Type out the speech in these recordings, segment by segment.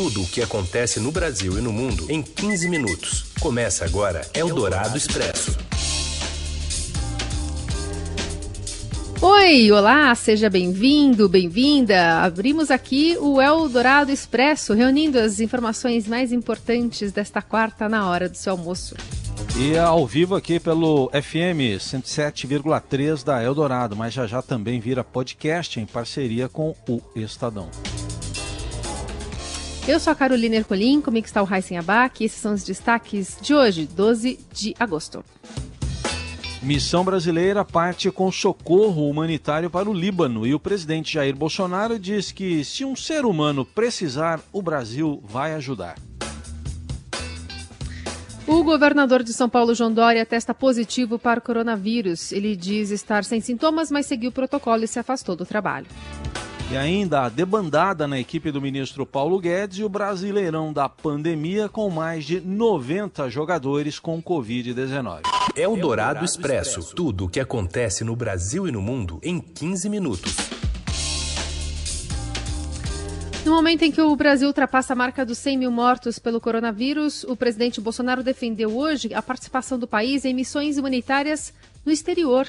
Tudo o que acontece no Brasil e no mundo em 15 minutos. Começa agora Eldorado Expresso. Oi, olá, seja bem-vindo, bem-vinda. Abrimos aqui o Eldorado Expresso, reunindo as informações mais importantes desta quarta na hora do seu almoço. E ao vivo aqui pelo FM 107,3 da Eldorado, mas já já também vira podcast em parceria com o Estadão. Eu sou a Carolina Ercolim, comigo está o Raíssen Abac e esses são os destaques de hoje, 12 de agosto. Missão brasileira parte com socorro humanitário para o Líbano e o presidente Jair Bolsonaro diz que se um ser humano precisar, o Brasil vai ajudar. O governador de São Paulo, João Dória, testa positivo para o coronavírus. Ele diz estar sem sintomas, mas seguiu o protocolo e se afastou do trabalho. E ainda a debandada na equipe do ministro Paulo Guedes e o Brasileirão da pandemia com mais de 90 jogadores com Covid-19. É o Dourado Expresso. Tudo o que acontece no Brasil e no mundo em 15 minutos. No momento em que o Brasil ultrapassa a marca dos 100 mil mortos pelo coronavírus, o presidente Bolsonaro defendeu hoje a participação do país em missões humanitárias no exterior.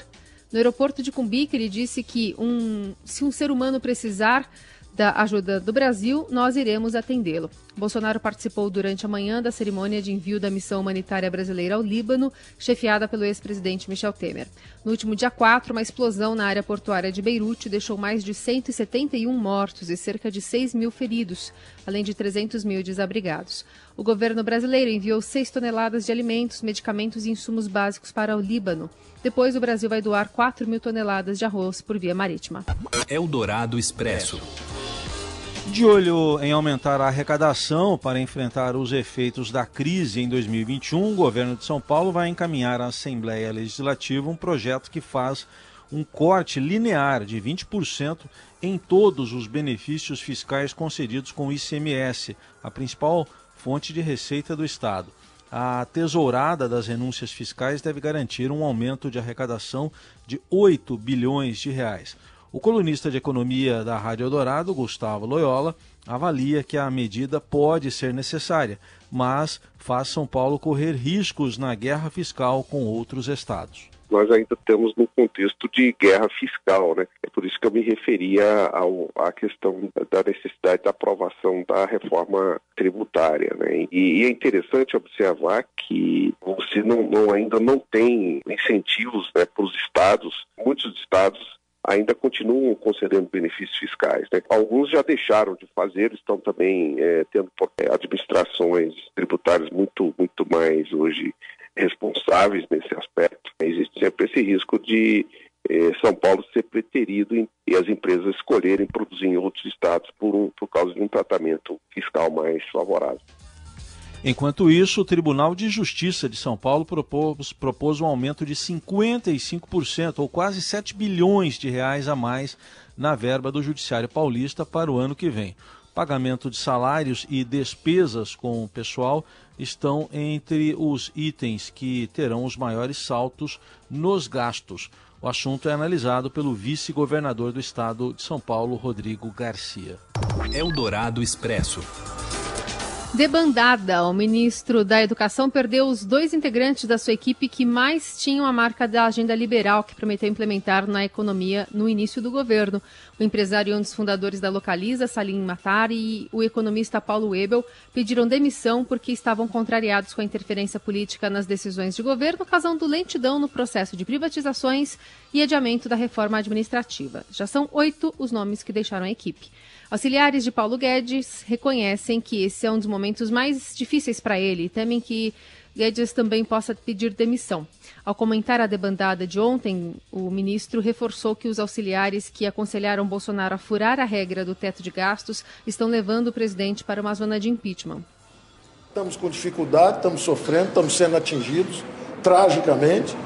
No aeroporto de Cumbica, ele disse que um, se um ser humano precisar da ajuda do Brasil, nós iremos atendê-lo. Bolsonaro participou durante a manhã da cerimônia de envio da missão humanitária brasileira ao Líbano, chefiada pelo ex-presidente Michel Temer. No último dia 4, uma explosão na área portuária de Beirute deixou mais de 171 mortos e cerca de 6 mil feridos, além de 300 mil desabrigados. O governo brasileiro enviou 6 toneladas de alimentos, medicamentos e insumos básicos para o Líbano. Depois, o Brasil vai doar 4 mil toneladas de arroz por via marítima. Eldorado Expresso. De olho em aumentar a arrecadação para enfrentar os efeitos da crise em 2021, o governo de São Paulo vai encaminhar à Assembleia Legislativa um projeto que faz um corte linear de 20% em todos os benefícios fiscais concedidos com o ICMS, a principal fonte de receita do Estado a tesourada das renúncias fiscais deve garantir um aumento de arrecadação de 8 bilhões de reais. O colunista de economia da Rádio Eldorado, Gustavo Loyola, avalia que a medida pode ser necessária, mas faz São Paulo correr riscos na guerra fiscal com outros estados nós ainda estamos num contexto de guerra fiscal, né? É por isso que eu me referia ao, à questão da necessidade da aprovação da reforma tributária, né? E, e é interessante observar que você não, não, ainda não tem incentivos né, para os estados, muitos estados ainda continuam concedendo benefícios fiscais. Né? Alguns já deixaram de fazer, estão também é, tendo é, administrações tributárias muito, muito mais hoje responsáveis nesse aspecto. Existe sempre esse risco de eh, São Paulo ser preterido em, e as empresas escolherem produzir em outros estados por, um, por causa de um tratamento fiscal mais favorável. Enquanto isso, o Tribunal de Justiça de São Paulo propôs, propôs um aumento de 55%, ou quase 7 bilhões de reais a mais, na verba do Judiciário Paulista para o ano que vem. Pagamento de salários e despesas com o pessoal estão entre os itens que terão os maiores saltos nos gastos. O assunto é analisado pelo vice-governador do estado de São Paulo, Rodrigo Garcia. Eldorado Expresso. Debandada, o ministro da Educação perdeu os dois integrantes da sua equipe que mais tinham a marca da agenda liberal que prometeu implementar na economia no início do governo. O empresário e um dos fundadores da Localiza, Salim Matar, e o economista Paulo Webel pediram demissão porque estavam contrariados com a interferência política nas decisões de governo, causando lentidão no processo de privatizações e adiamento da reforma administrativa. Já são oito os nomes que deixaram a equipe. Auxiliares de Paulo Guedes reconhecem que esse é um dos momentos mais difíceis para ele e temem que Guedes também possa pedir demissão. Ao comentar a debandada de ontem, o ministro reforçou que os auxiliares que aconselharam Bolsonaro a furar a regra do teto de gastos estão levando o presidente para uma zona de impeachment. Estamos com dificuldade, estamos sofrendo, estamos sendo atingidos tragicamente,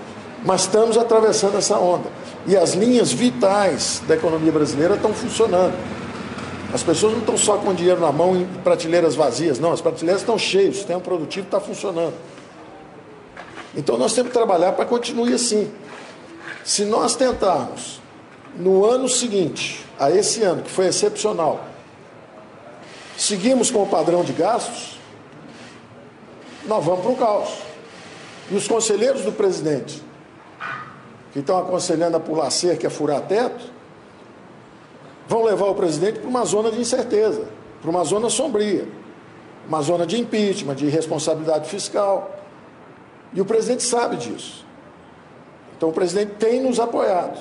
mas estamos atravessando essa onda. E as linhas vitais da economia brasileira estão funcionando. As pessoas não estão só com dinheiro na mão em prateleiras vazias, não, as prateleiras estão cheias, o sistema produtivo está funcionando. Então nós temos que trabalhar para que continue assim. Se nós tentarmos, no ano seguinte, a esse ano, que foi excepcional, seguimos com o padrão de gastos, nós vamos para o caos. E os conselheiros do presidente, que estão aconselhando a pular cerca, a furar teto, vão levar o presidente para uma zona de incerteza, para uma zona sombria, uma zona de impeachment, de responsabilidade fiscal. E o presidente sabe disso. Então o presidente tem nos apoiado.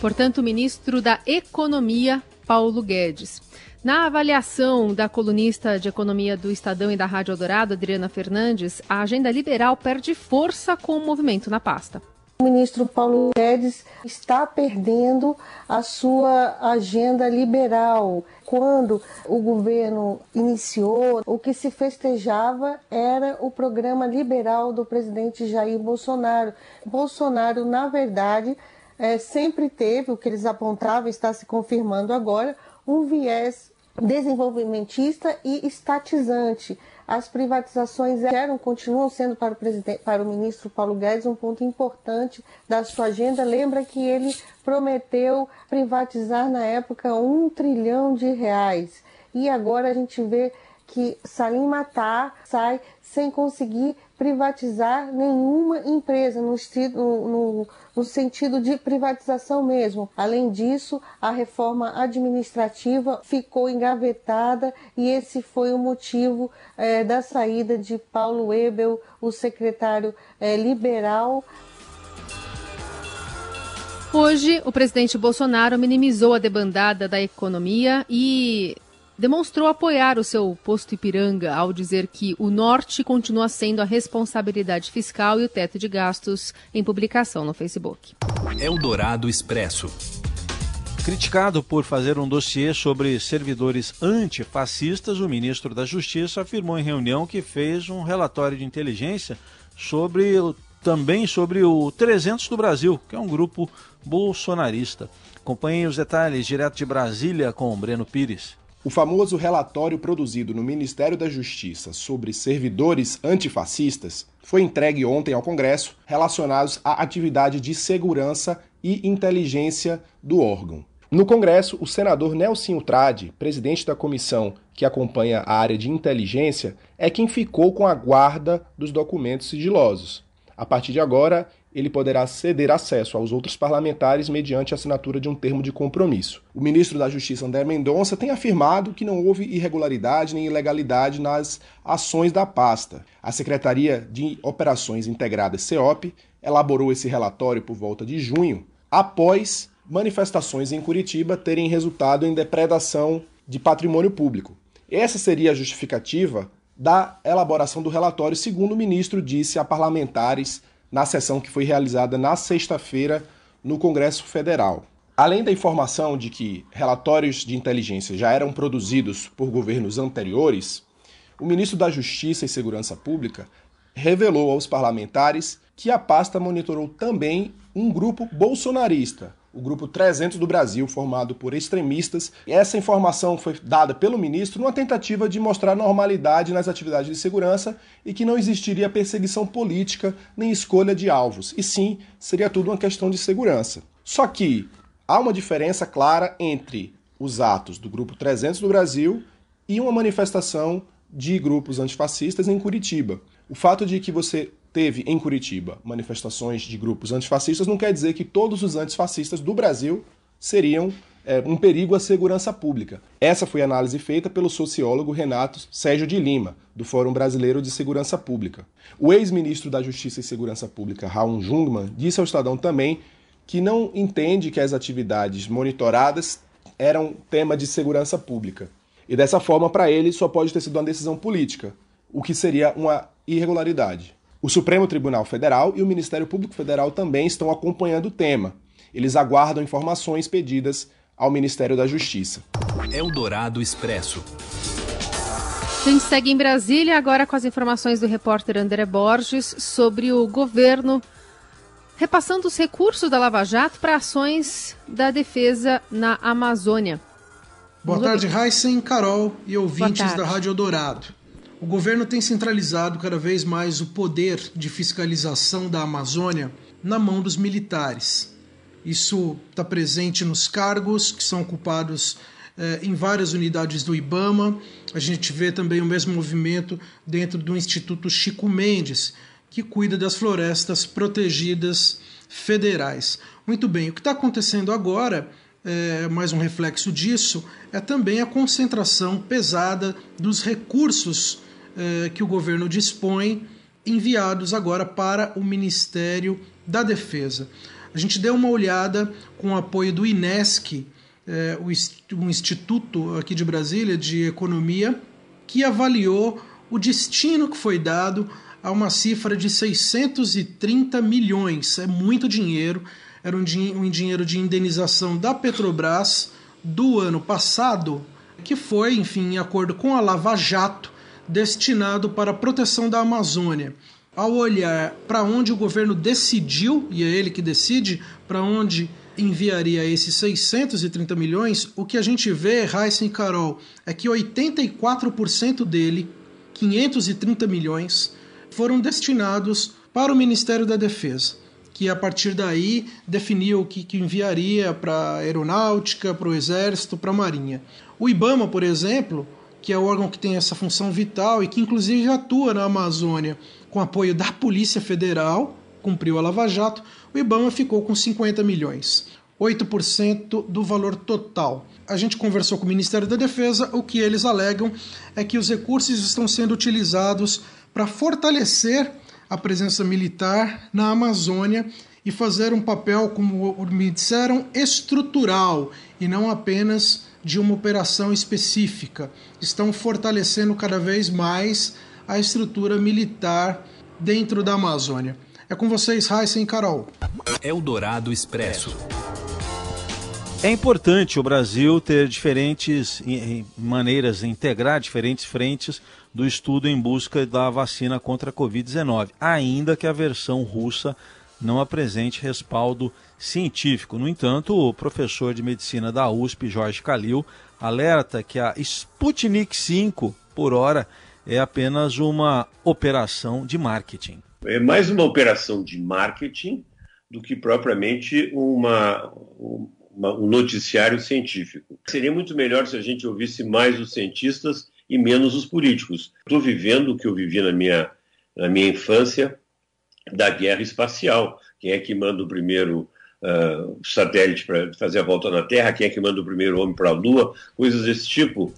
Portanto, o ministro da Economia, Paulo Guedes. Na avaliação da colunista de economia do Estadão e da Rádio Eldorado, Adriana Fernandes, a agenda liberal perde força com o movimento na pasta. O ministro Paulo Guedes está perdendo a sua agenda liberal. Quando o governo iniciou, o que se festejava era o programa liberal do presidente Jair Bolsonaro. Bolsonaro, na verdade, é, sempre teve o que eles apontavam, está se confirmando agora, um viés desenvolvimentista e estatizante as privatizações eram, continuam sendo para o, presidente, para o ministro Paulo Guedes um ponto importante da sua agenda. Lembra que ele prometeu privatizar na época um trilhão de reais. E agora a gente vê que Salim Matar sai sem conseguir privatizar nenhuma empresa no, no, no, sentido de privatização mesmo. Além disso, a reforma administrativa ficou engavetada e esse foi o motivo é, da saída de Paulo Ebel, o secretário é, liberal. Hoje, o presidente Bolsonaro minimizou a debandada da economia e demonstrou apoiar o seu posto Ipiranga ao dizer que o norte continua sendo a responsabilidade fiscal e o teto de gastos em publicação no Facebook. Eldorado Expresso. Criticado por fazer um dossiê sobre servidores antifascistas, o ministro da Justiça afirmou em reunião que fez um relatório de inteligência sobre também sobre o 300 do Brasil, que é um grupo bolsonarista. Acompanhe os detalhes direto de Brasília com Breno Pires. O famoso relatório produzido no Ministério da Justiça sobre servidores antifascistas foi entregue ontem ao Congresso, relacionados à atividade de segurança e inteligência do órgão. No Congresso, o senador Nelson Trade, presidente da comissão que acompanha a área de inteligência, é quem ficou com a guarda dos documentos sigilosos. A partir de agora, ele poderá ceder acesso aos outros parlamentares mediante a assinatura de um termo de compromisso. O ministro da Justiça, André Mendonça, tem afirmado que não houve irregularidade nem ilegalidade nas ações da pasta. A Secretaria de Operações Integradas, CEOP, elaborou esse relatório por volta de junho, após manifestações em Curitiba terem resultado em depredação de patrimônio público. Essa seria a justificativa da elaboração do relatório, segundo o ministro disse a parlamentares na sessão que foi realizada na sexta-feira no Congresso Federal. Além da informação de que relatórios de inteligência já eram produzidos por governos anteriores, o ministro da Justiça e Segurança Pública revelou aos parlamentares que a pasta monitorou também um grupo bolsonarista, o Grupo 300 do Brasil, formado por extremistas. Essa informação foi dada pelo ministro numa tentativa de mostrar normalidade nas atividades de segurança e que não existiria perseguição política nem escolha de alvos, e sim seria tudo uma questão de segurança. Só que há uma diferença clara entre os atos do Grupo 300 do Brasil e uma manifestação de grupos antifascistas em Curitiba. O fato de que você teve em Curitiba manifestações de grupos antifascistas, não quer dizer que todos os antifascistas do Brasil seriam é, um perigo à segurança pública. Essa foi a análise feita pelo sociólogo Renato Sérgio de Lima, do Fórum Brasileiro de Segurança Pública. O ex-ministro da Justiça e Segurança Pública, Raul Jungmann, disse ao Estadão também que não entende que as atividades monitoradas eram tema de segurança pública. E dessa forma, para ele, só pode ter sido uma decisão política, o que seria uma irregularidade. O Supremo Tribunal Federal e o Ministério Público Federal também estão acompanhando o tema. Eles aguardam informações pedidas ao Ministério da Justiça. Eldorado Expresso. A gente segue em Brasília agora com as informações do repórter André Borges sobre o governo repassando os recursos da Lava Jato para ações da defesa na Amazônia. Boa tarde, Heisen, Carol e ouvintes da Rádio Eldorado. O governo tem centralizado cada vez mais o poder de fiscalização da Amazônia na mão dos militares. Isso está presente nos cargos que são ocupados eh, em várias unidades do IBAMA. A gente vê também o mesmo movimento dentro do Instituto Chico Mendes, que cuida das florestas protegidas federais. Muito bem, o que está acontecendo agora, é, mais um reflexo disso, é também a concentração pesada dos recursos é, que o governo dispõe enviados agora para o Ministério da Defesa. A gente deu uma olhada com o apoio do INESC, é, o, Instituto aqui de Brasília de Economia, que avaliou o destino que foi dado a uma cifra de 630 milhões. É muito dinheiro. Era um, um dinheiro de indenização da Petrobras do ano passado, que foi, enfim, em acordo com a Lava Jato, destinado para a proteção da Amazônia. Ao olhar para onde o governo decidiu, e é ele que decide para onde enviaria esses 630 milhões, o que a gente vê, Heisen e Carol, é que 84% dele, 530 milhões, foram destinados para o Ministério da Defesa, que a partir daí definiu o que, que enviaria para a aeronáutica, para o exército, para a marinha. O IBAMA, por exemplo, que é o órgão que tem essa função vital e que inclusive atua na Amazônia com apoio da Polícia Federal, cumpriu a Lava Jato, o IBAMA ficou com 50 milhões, 8% do valor total. A gente conversou com o Ministério da Defesa, o que eles alegam é que os recursos estão sendo utilizados para fortalecer a presença militar na Amazônia e fazer um papel, como me disseram, estrutural e não apenas de uma operação específica. Estão fortalecendo cada vez mais a estrutura militar dentro da Amazônia. É com vocês, Raíssa e Carol. Eldorado Expresso. É importante o Brasil ter diferentes maneiras de integrar diferentes frentes do estudo em busca da vacina contra a Covid-19, ainda que a versão russa não apresente respaldo científico. No entanto, o professor de medicina da USP, Jorge Calil, alerta que a Sputnik 5 por hora é apenas uma operação de marketing. É mais uma operação de marketing do que propriamente uma, uma, um noticiário científico. Seria muito melhor se a gente ouvisse mais os cientistas e menos os políticos. Estou vivendo o que eu vivi na minha, na minha infância da guerra espacial. Quem é que manda o primeiro uh, satélite para fazer a volta na Terra? Quem é que manda o primeiro homem para a Lua? Coisas desse tipo.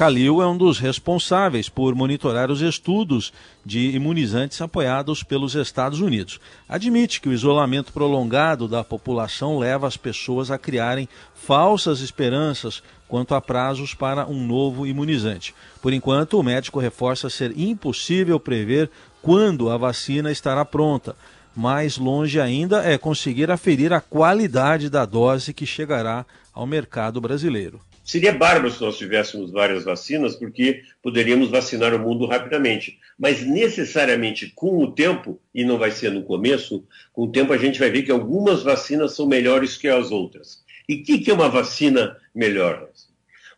Calil é um dos responsáveis por monitorar os estudos de imunizantes apoiados pelos Estados Unidos. Admite que o isolamento prolongado da população leva as pessoas a criarem falsas esperanças quanto a prazos para um novo imunizante. Por enquanto, o médico reforça ser impossível prever quando a vacina estará pronta. Mais longe ainda é conseguir aferir a qualidade da dose que chegará ao mercado brasileiro. Seria bárbaro se nós tivéssemos várias vacinas, porque poderíamos vacinar o mundo rapidamente. Mas necessariamente com o tempo, e não vai ser no começo, com o tempo a gente vai ver que algumas vacinas são melhores que as outras. E o que, que é uma vacina melhor?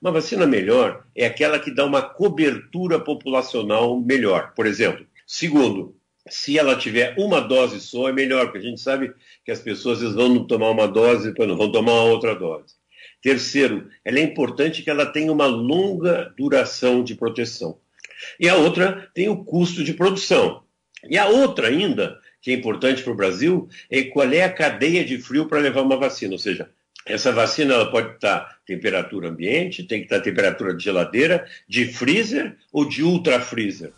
Uma vacina melhor é aquela que dá uma cobertura populacional melhor. Por exemplo, segundo, se ela tiver uma dose só, é melhor, porque a gente sabe que as pessoas vão tomar uma dose e depois não vão tomar outra dose. Terceiro, ela é importante que ela tenha uma longa duração de proteção. E a outra tem o custo de produção. E a outra ainda, que é importante para o Brasil, é qual é a cadeia de frio para levar uma vacina. Ou seja, essa vacina ela pode estar temperatura ambiente, tem que estar temperatura de geladeira, de freezer ou de ultra freezer.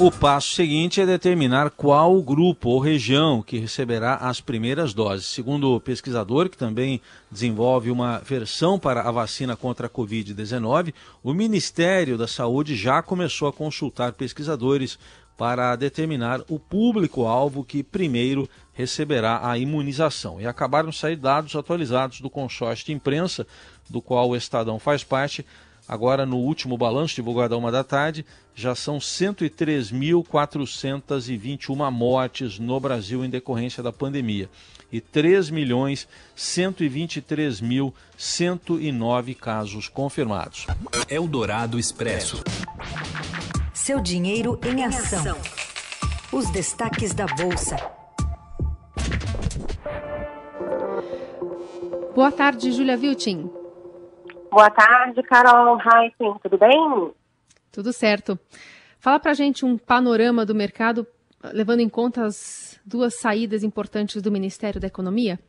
O passo seguinte é determinar qual grupo ou região que receberá as primeiras doses. Segundo o pesquisador, que também desenvolve uma versão para a vacina contra a Covid-19, o Ministério da Saúde já começou a consultar pesquisadores para determinar o público-alvo que primeiro receberá a imunização. E acabaram de sair dados atualizados do consórcio de imprensa, do qual o Estadão faz parte, Agora, no último balanço divulgado à uma da tarde, já são 103.421 mortes no Brasil em decorrência da pandemia e 3.123.109 casos confirmados. Eldorado Expresso. Seu dinheiro em ação. Os destaques da Bolsa. Boa tarde, Julia Viltin. Boa tarde, Carol Heisen. Tudo bem? Tudo certo. Fala pra gente um panorama do mercado, levando em conta as duas saídas importantes do Ministério da Economia.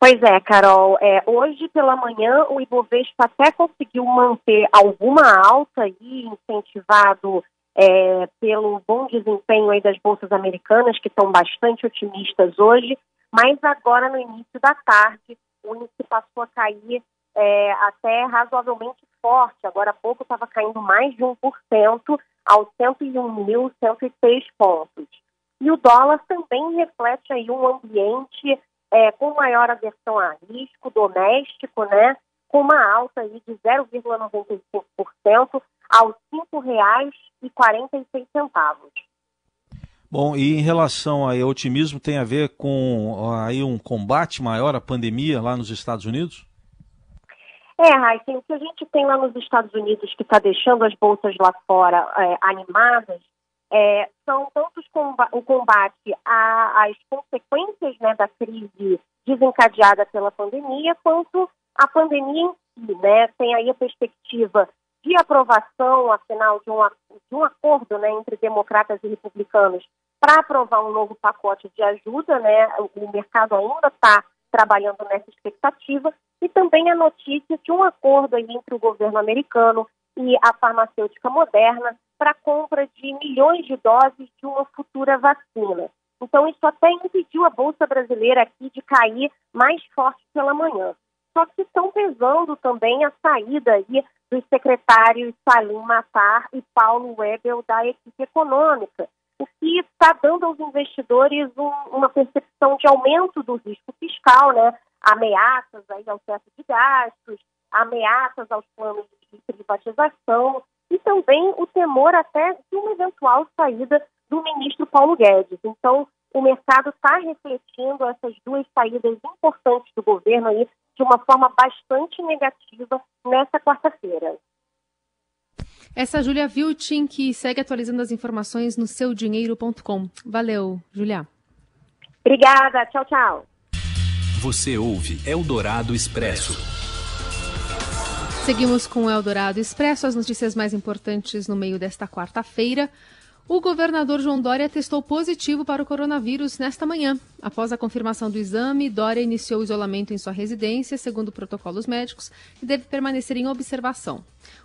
Pois é, Carol. É, hoje pela manhã o Ibovespa até conseguiu manter alguma alta aí, incentivado é, pelo bom desempenho aí das bolsas americanas, que estão bastante otimistas hoje, mas agora no início da tarde o índice passou a cair é, até razoavelmente forte. Agora há pouco estava caindo mais de 1% aos 101.106 pontos. E o dólar também reflete aí um ambiente é, com maior aversão a risco doméstico, né, com uma alta aí de 0,95% aos R$ 5,46. Bom, e em relação ao otimismo, tem a ver com aí um combate maior à pandemia lá nos Estados Unidos? É, Raíssa, o que a gente tem lá nos Estados Unidos que está deixando as bolsas lá fora é, animadas é, são tanto o combate às consequências né, da crise desencadeada pela pandemia, quanto a pandemia em si. Né? Tem aí a perspectiva de aprovação, afinal, de um, de um acordo né, entre democratas e republicanos para aprovar um novo pacote de ajuda. Né? O mercado ainda está trabalhando nessa expectativa. E também a notícia de um acordo entre o governo americano e a farmacêutica moderna para a compra de milhões de doses de uma futura vacina. Então, isso até impediu a Bolsa Brasileira aqui de cair mais forte pela manhã. Só que estão pesando também a saída aí dos secretários Salim Matar e Paulo Webel da equipe econômica, o que está dando aos investidores um, uma percepção de aumento do risco fiscal, né? ameaças aí ao teto de gastos, ameaças aos planos de privatização e também o temor até de uma eventual saída do ministro Paulo Guedes. Então, o mercado está refletindo essas duas saídas importantes do governo aí de uma forma bastante negativa nessa quarta-feira. Essa é a Júlia Viltin, que segue atualizando as informações no seudinheiro.com. Valeu, Júlia. Obrigada, tchau, tchau. Você ouve Eldorado Expresso. Seguimos com o Eldorado Expresso, as notícias mais importantes no meio desta quarta-feira. O governador João Dória testou positivo para o coronavírus nesta manhã. Após a confirmação do exame, Dória iniciou o isolamento em sua residência, segundo protocolos médicos, e deve permanecer em observação.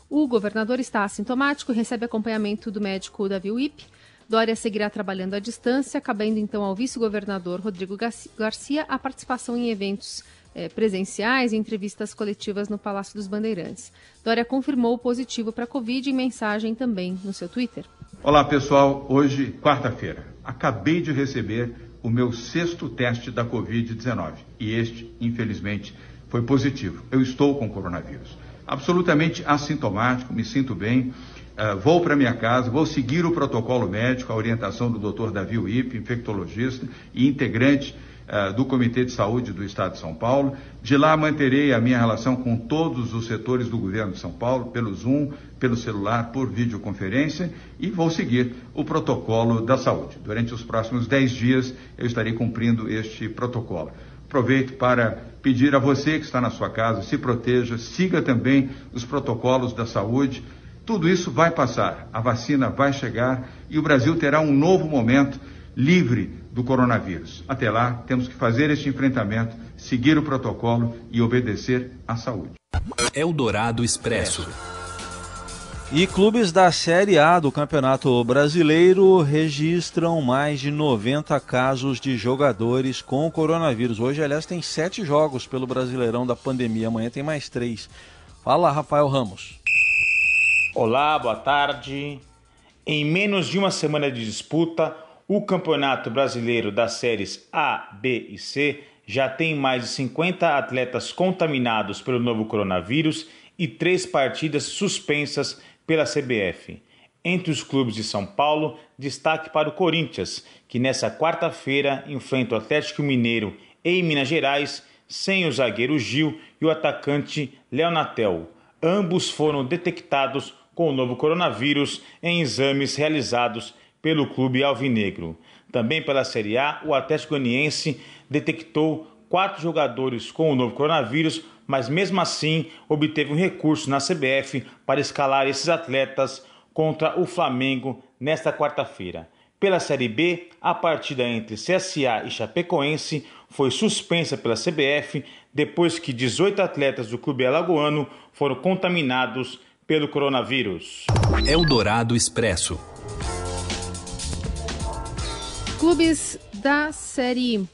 O governador está assintomático e recebe acompanhamento do médico Davi Wip. Dória seguirá trabalhando à distância, cabendo então ao vice-governador Rodrigo Garcia a participação em eventos eh, presenciais e entrevistas coletivas no Palácio dos Bandeirantes. Dória confirmou o positivo para a Covid em mensagem também no seu Twitter. Olá pessoal, hoje, quarta-feira, acabei de receber o meu sexto teste da Covid-19 e este, infelizmente, foi positivo. Eu estou com coronavírus. Absolutamente assintomático, me sinto bem Uh, vou para minha casa, vou seguir o protocolo médico, a orientação do Dr. Davi Uip, infectologista e integrante uh, do Comitê de Saúde do Estado de São Paulo. De lá manterei a minha relação com todos os setores do governo de São Paulo, pelo Zoom, pelo celular, por videoconferência e vou seguir o protocolo da saúde. Durante os próximos 10 dias eu estarei cumprindo este protocolo. Aproveito para pedir a você que está na sua casa, se proteja, siga também os protocolos da saúde tudo isso vai passar, a vacina vai chegar e o Brasil terá um novo momento livre do coronavírus. Até lá, temos que fazer este enfrentamento, seguir o protocolo e obedecer à saúde. Eldorado Expresso. E clubes da Série A do Campeonato Brasileiro registram mais de 90 casos de jogadores com coronavírus. Hoje, aliás, tem sete jogos pelo Brasileirão da pandemia. Amanhã tem mais três. Fala, Rafael Ramos. Olá, boa tarde. Em menos de uma semana de disputa, o Campeonato Brasileiro das séries A, B e C já tem mais de 50 atletas contaminados pelo novo coronavírus e três partidas suspensas pela CBF. Entre os clubes de São Paulo, destaque para o Corinthians, que nessa quarta-feira enfrenta o Atlético Mineiro em Minas Gerais, sem o zagueiro Gil e o atacante Leonatel. Ambos foram detectados com o novo coronavírus em exames realizados pelo clube alvinegro. Também pela Série A, o Atlético Goianiense detectou quatro jogadores com o novo coronavírus, mas mesmo assim obteve um recurso na CBF para escalar esses atletas contra o Flamengo nesta quarta-feira. Pela Série B, a partida entre CSA e Chapecoense foi suspensa pela CBF depois que 18 atletas do clube alagoano foram contaminados pelo coronavírus. Eldorado Expresso. Clubes da Série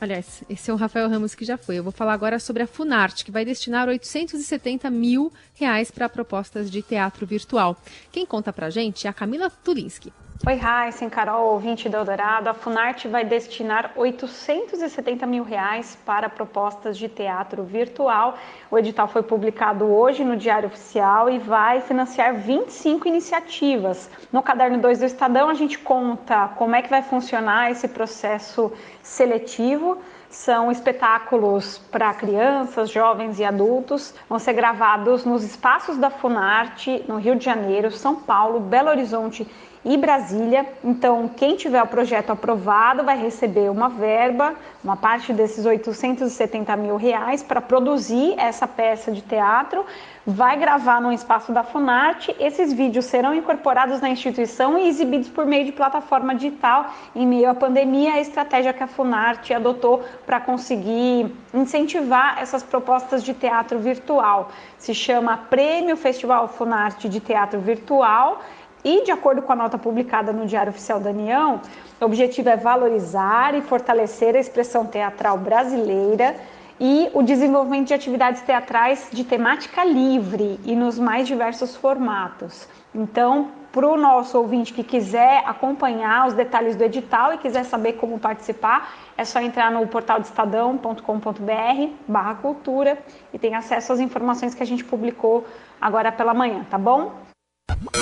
Aliás, esse é o Rafael Ramos que já foi. Eu vou falar agora sobre a Funarte, que vai destinar 870 mil reais para propostas de teatro virtual. Quem conta pra gente é a Camila Tulinski. Oi, Raíssen, Carol, ouvinte do Eldorado. A Funarte vai destinar 870 mil reais para propostas de teatro virtual. O edital foi publicado hoje no Diário Oficial e vai financiar 25 iniciativas. No Caderno 2 do Estadão, a gente conta como é que vai funcionar esse processo seletivo. São espetáculos para crianças, jovens e adultos. Vão ser gravados nos espaços da Funarte, no Rio de Janeiro, São Paulo, Belo Horizonte e Brasília. Então, quem tiver o projeto aprovado vai receber uma verba, uma parte desses 870 mil reais para produzir essa peça de teatro, vai gravar no espaço da Funarte. Esses vídeos serão incorporados na instituição e exibidos por meio de plataforma digital em meio à pandemia, a estratégia que a Funarte adotou para conseguir incentivar essas propostas de teatro virtual. Se chama Prêmio Festival Funarte de Teatro Virtual e, de acordo com a nota publicada no Diário Oficial da União, o objetivo é valorizar e fortalecer a expressão teatral brasileira e o desenvolvimento de atividades teatrais de temática livre e nos mais diversos formatos. Então, para o nosso ouvinte que quiser acompanhar os detalhes do edital e quiser saber como participar, é só entrar no portal de estadão.com.br barra cultura e tem acesso às informações que a gente publicou agora pela manhã, tá bom?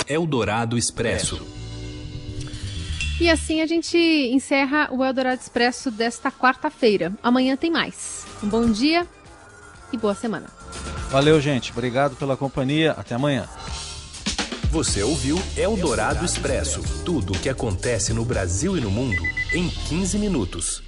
Eldorado Expresso. E assim a gente encerra o Eldorado Expresso desta quarta-feira. Amanhã tem mais. Um bom dia e boa semana. Valeu, gente. Obrigado pela companhia. Até amanhã. Você ouviu Eldorado Expresso tudo o que acontece no Brasil e no mundo em 15 minutos.